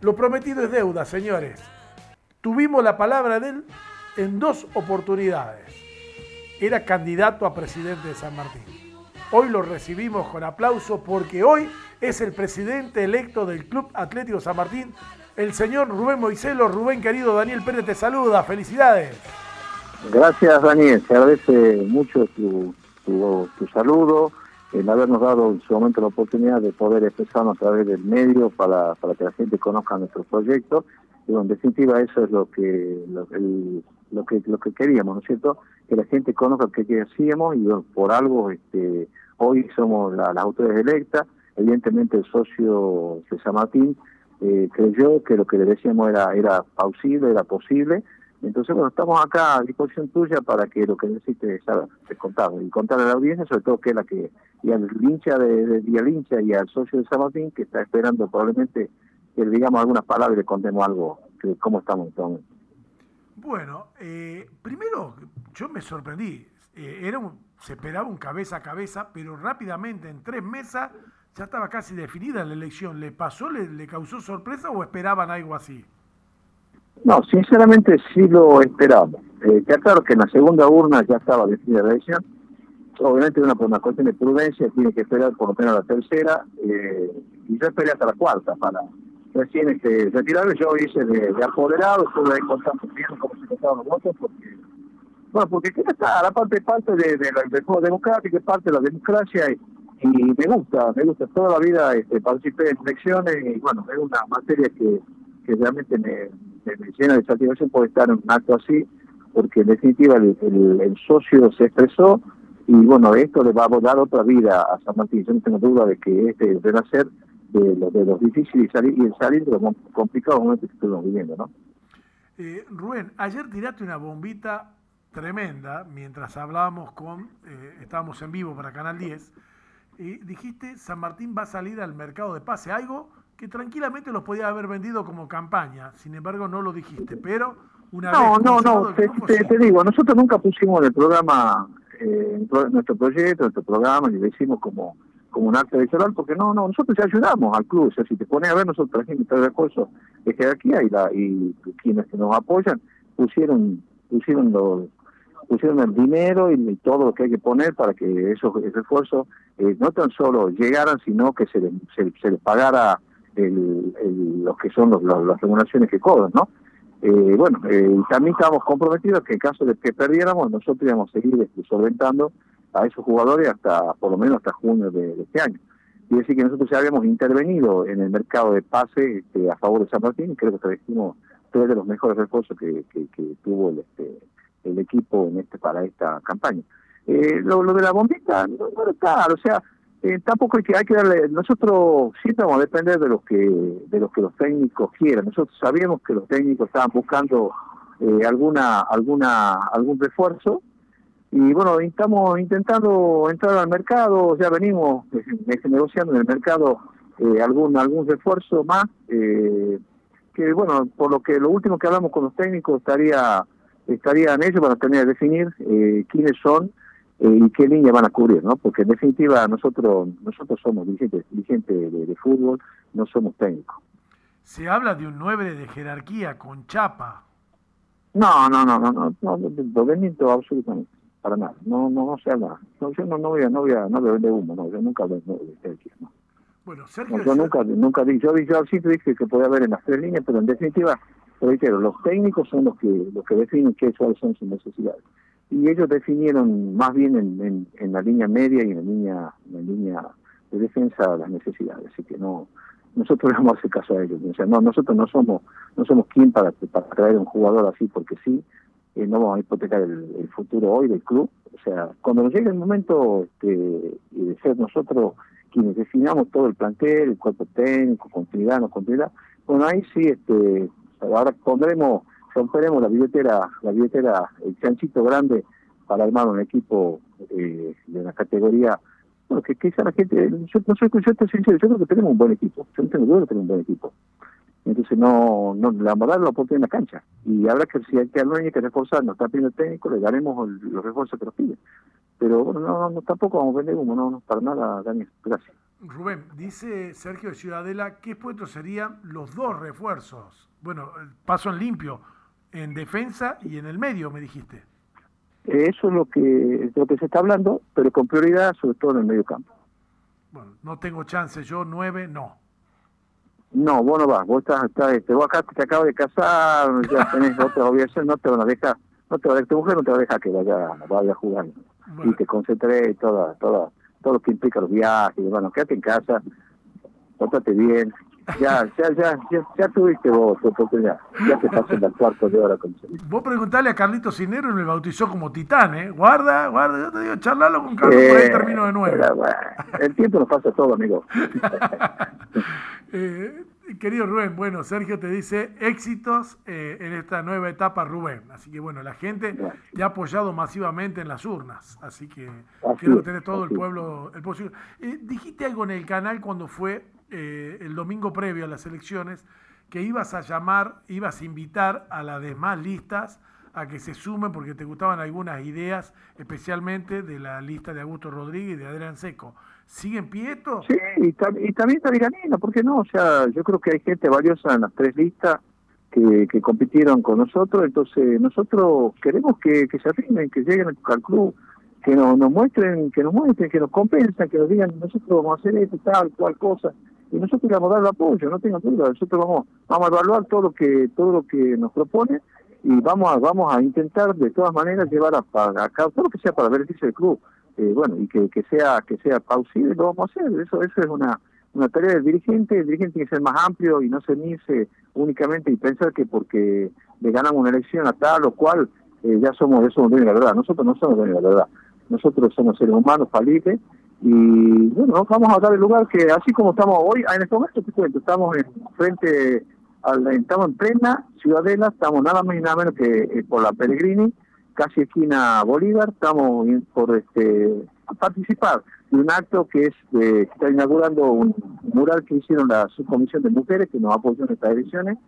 Lo prometido es deuda, señores. Tuvimos la palabra de él en dos oportunidades. Era candidato a presidente de San Martín. Hoy lo recibimos con aplauso porque hoy es el presidente electo del Club Atlético San Martín, el señor Rubén Moiselo. Rubén, querido, Daniel Pérez te saluda. Felicidades. Gracias, Daniel. Se agradece mucho tu, tu, saludo, el habernos dado en su momento la oportunidad de poder expresarnos a través del medio para, para que la gente conozca nuestro proyecto. Y en definitiva eso es lo que lo, que lo que queríamos, ¿no es cierto? Que la gente conozca qué hacíamos y por algo este hoy somos las autoridades electas. Evidentemente el socio San Martín eh, creyó que lo que le decíamos era era posible, era posible entonces, bueno, estamos acá a disposición tuya para que lo que necesites se contado y contarle a la audiencia, sobre todo que es la que, y al hincha de, y al y al socio de San Martín, que está esperando probablemente que le digamos algunas palabras y le contemos algo, de cómo estamos entonces. Bueno, eh, primero yo me sorprendí, eh, era se esperaba un cabeza a cabeza, pero rápidamente en tres mesas ya estaba casi definida la elección. ¿Le pasó, le causó sorpresa o esperaban algo así? No, sinceramente sí lo esperamos. Eh, claro que en la segunda urna ya estaba definida la elección. Obviamente una, una cuestión de prudencia tiene que esperar por lo menos la tercera eh, y yo esperé hasta la cuarta para recién este, retirarme. Yo hice de, apoderado, estuve ahí contando bien cómo se contaban los votos porque bueno, porque está la parte parte de, de del juego parte de la democracia y, me gusta, me gusta. Toda la vida este, participé en elecciones y bueno, es una materia que, que realmente me, me llena de satisfacción por estar en un acto así, porque en definitiva el, socio se expresó y bueno, esto le va a dar otra vida a San Martín. Yo no tengo duda de que este ser de, lo, de los difíciles y salir, y salir de los complicados momentos que estamos viviendo, ¿no? Eh, Rubén, ayer tiraste una bombita tremenda mientras hablábamos con, eh, estábamos en vivo para Canal 10, y dijiste San Martín va a salir al mercado de pase, algo que tranquilamente los podía haber vendido como campaña, sin embargo no lo dijiste, pero una no, vez... No, no, no, te, digo, nosotros nunca pusimos en el programa, eh, nuestro proyecto, nuestro programa, y lo hicimos como como un acto electoral, porque no, no, nosotros ya ayudamos al club, o sea, si te pones a ver, nosotros trajimos tres recursos de jerarquía y, la, y quienes que nos apoyan pusieron pusieron los pusieron el dinero y, todo lo que hay que poner para que esos, esfuerzos eh, no tan solo llegaran, sino que se se, se les pagara el, los que son los, las remuneraciones que cobran, ¿no? Eh, bueno, eh, también estábamos comprometidos que en caso de que perdiéramos, nosotros íbamos a seguir este, solventando a esos jugadores hasta, por lo menos hasta junio de, este año. Y decir que nosotros ya habíamos intervenido en el mercado de pase este, a favor de San Martín, creo que trajimos tres de los mejores refuerzos que, que, tuvo el, este, el equipo en este para esta campaña. Eh, lo, de la bombita, no, no está, o sea, eh, tampoco hay que, hay que darle, nosotros siempre vamos a depender de lo que, de lo que los técnicos quieran. Nosotros sabíamos que los técnicos estaban buscando eh, alguna, alguna, algún refuerzo y bueno, estamos intentando entrar al mercado, ya venimos eh, negociando en el mercado algún, algún refuerzo más, que bueno, por lo que lo último que hablamos con los técnicos estaría, estarían ellos para tener que definir quiénes son eh, y qué línea van a cubrir, ¿no? Porque en definitiva nosotros nosotros somos dirigentes, dirigentes de, fútbol, no somos técnicos. Se habla de un 9 de jerarquía con chapa. No, no, no, no, no, no, no absolutamente, para nada, no, no, no se habla. No, yo no, no voy a, no voy a, no voy a vender humo, no, yo nunca hablé de jerarquía, no. Bueno, Sergio, yo nunca, nunca dije, yo, yo siempre dije que podía haber en las tres líneas, pero en definitiva, reitero, los técnicos son los que, los que definen qué cuáles son sus necesidades y ellos definieron más bien en, en, la línea media y en la línea, en la línea de defensa las necesidades, así que no nosotros no vamos a hacer caso a ellos, o sea, no nosotros no somos no somos quien para, para traer un jugador así porque sí, eh, no vamos a hipotecar el, futuro hoy del club, o sea, cuando llegue el momento este, de ser nosotros quienes definamos todo el plantel, el cuerpo técnico, continuidad, no continuidad, bueno ahí sí este ahora pondremos romperemos la billetera, la billetera, el chanchito grande para armar un equipo eh, de la categoría. Bueno, que quizá la gente, yo no soy yo estoy sincero, yo creo que tenemos un buen equipo, yo no tengo duda que tenemos un buen equipo. Entonces no, no le vamos a dar la oportunidad en la cancha. Y habrá que, si hay que, hay que reforzar, nos está pidiendo el técnico, le daremos los refuerzos que nos piden. Pero bueno, no, no, tampoco vamos a vender humo, no, no, para nada, Daniel, gracias. Rubén, dice Sergio de Ciudadela, ¿qué puestos serían los dos refuerzos? Bueno, paso en limpio, en defensa y en el medio, me dijiste. Eso es lo que, lo que se está hablando, pero con prioridad sobre todo en el medio campo. Bueno, no tengo chance, yo nueve, no. No, vos no vas, vos estás, estás este, vos acá te acabas de casar, ya tenés otras obligaciones, no te van a dejar, no te va a dejar, tu mujer no te va a dejar que vaya, vaya a jugar y te concentré toda, toda, todo lo que implica los viajes, bueno, quédate en casa, pórtate bien, ya, ya, ya, ya, tuviste vos tu oportunidad, ya te pasó el cuarto de hora con Vos preguntale a Carlito Cinero y me bautizó como titán, ¿eh? Guarda, guarda, yo te digo, charlalo con Carlos, por ahí eh, termino de nuevo. el tiempo nos pasa todo, amigo. eh, querido Rubén, bueno, Sergio te dice éxitos eh, en esta nueva etapa, Rubén. Así que bueno, la gente te ha apoyado masivamente en las urnas. Así que quiero tener todo el pueblo el. Eh, dijiste algo en el canal cuando fue eh, el domingo previo a las elecciones que ibas a llamar, ibas a invitar a las demás listas a que se sumen porque te gustaban algunas ideas, especialmente de la lista de Augusto Rodríguez y de Adrián Seco. ¿Sigue en pie esto? Sí, y, también está Viganina, ¿por qué no? O sea, yo creo que hay gente valiosa en las tres listas que, que compitieron con nosotros, entonces nosotros queremos que, se arrimen, que lleguen al club, que nos, nos muestren, que nos muestren, que nos compensan, que nos digan, nosotros vamos a hacer esto, tal, cual cosa, y nosotros vamos a dar el apoyo, no tengo duda, nosotros vamos, vamos a evaluar todo lo que, todo lo que nos propone y vamos a, vamos a intentar de todas maneras llevar a, a cabo todo lo que sea para beneficio del club. Eh, bueno, y que, que sea que sea pausible, lo vamos a hacer. Eso eso es una, una tarea del dirigente. El dirigente tiene que ser más amplio y no ceñirse únicamente y pensar que porque le ganamos una elección a tal o cual, eh, ya somos, eso somos de la verdad. Nosotros no somos de la verdad. Nosotros somos seres humanos falibles y bueno, vamos a dar el lugar que así como estamos hoy, en este momento te cuento, estamos en frente, al, estamos en plena Ciudadela, estamos nada más y nada menos que eh, por la Pellegrini, casi esquina Bolívar, estamos por este participar de un acto que es que está inaugurando un mural que hicieron la subcomisión de mujeres que nos apoyó en estas elecciones.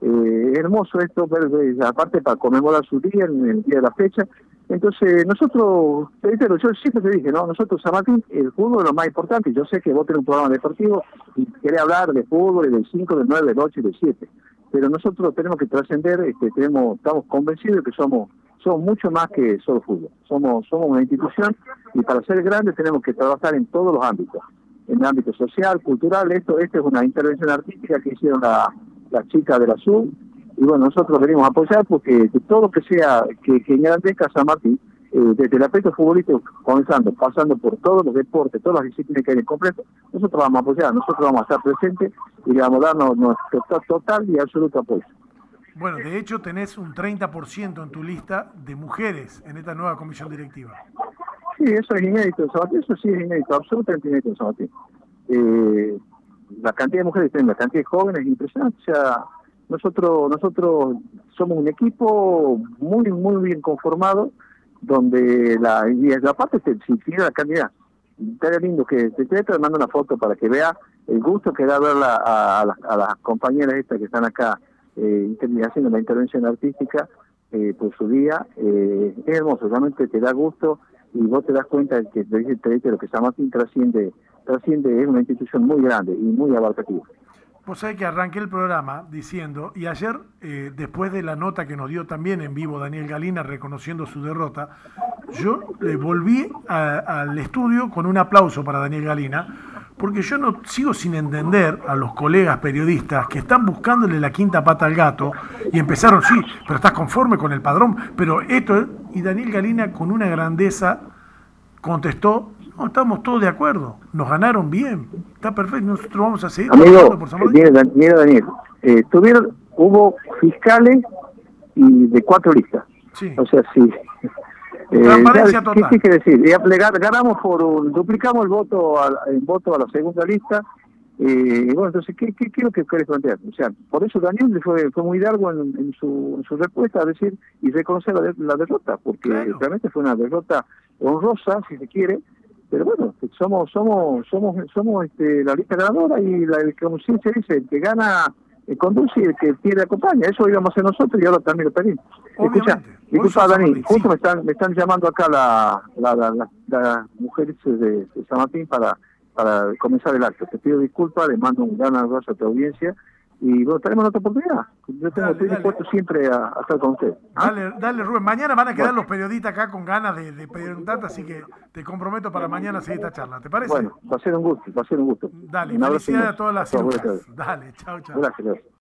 Eh, hermoso esto, ver, aparte para conmemorar su día, en el día de la fecha. Entonces, nosotros, yo siempre te dije, ¿no? Nosotros, San Martín, el fútbol es lo más importante. Yo sé que vos tenés un programa deportivo y querés hablar de fútbol y del 5, del 9, del 8 y del 7. Pero nosotros tenemos que trascender, este, tenemos, estamos convencidos de que somos somos mucho más que solo fútbol. Somos, somos una institución y para ser grandes tenemos que trabajar en todos los ámbitos. En el ámbito social, cultural, esto, esto es una intervención artística que hicieron las la chicas de la SUB y bueno, nosotros venimos a apoyar porque todo lo que sea que, que engrandezca San Martín, eh, desde el aspecto futbolístico, comenzando, pasando por todos los deportes, todas las disciplinas que hay en completo, nosotros vamos a apoyar, nosotros vamos a estar presentes y le vamos a darnos nuestro total y absoluto apoyo. Bueno, de hecho tenés un 30% en tu lista de mujeres en esta nueva comisión directiva. Sí, eso es inédito en eso sí es inédito, absolutamente inédito en Sabatini. Eh, la cantidad de mujeres, la cantidad de jóvenes es impresionante, o sea, nosotros, nosotros somos un equipo muy, muy bien conformado, donde la, y aparte se la cantidad. Estaría lindo que te, te mando una foto para que vea el gusto que da verla a, a las compañeras estas que están acá eh, haciendo la intervención artística eh, por su día. Eh, es hermoso, realmente te da gusto y vos te das cuenta de que lo que San Martín trasciende, trasciende, es una institución muy grande y muy abarcativa. Pues hay que arranqué el programa diciendo, y ayer, eh, después de la nota que nos dio también en vivo Daniel Galina reconociendo su derrota, yo volví al estudio con un aplauso para Daniel Galina, porque yo no sigo sin entender a los colegas periodistas que están buscándole la quinta pata al gato y empezaron, sí, pero estás conforme con el padrón, pero esto, y Daniel Galina con una grandeza contestó, no, estamos todos de acuerdo, nos ganaron bien, está perfecto, nosotros vamos a seguir. Amigo, por Daniel, Daniel, eh, tuvieron, hubo fiscales y de cuatro listas. Sí. O sea, sí, eh, Transparencia total. ¿Qué quiere decir? ganamos por un, duplicamos el voto a, el voto a la segunda lista. Eh, bueno, entonces, ¿qué, qué, qué es lo que querés plantear? O sea, por eso Daniel fue, fue muy largo en, en, su, en su respuesta a decir y reconocer la, la derrota, porque realmente fue una derrota honrosa, si se quiere, pero bueno, somos somos somos somos este, la lista ganadora y la, como siempre se dice, el que gana eh, conduce y el que pierde acompaña. Eso íbamos a hacer nosotros y ahora también lo pedimos. Escucha, disculpa Dani, justo me están me están llamando acá la, la, la, las mujeres de, San Martín para para comenzar el acto. Te pido disculpas, le mando un gran abrazo a tu audiencia y bueno, tenemos otra oportunidad. Yo tengo, estoy dispuesto siempre a, estar con usted. ¿ah? Dale, dale, Rubén. Mañana van a quedar los periodistas acá con ganas de, de preguntarte, así que te comprometo para mañana seguir esta charla. ¿Te parece? Bueno, va a ser un gusto, va a ser un gusto. Dale, felicidades a todas las Dale, chao, chao. Gracias.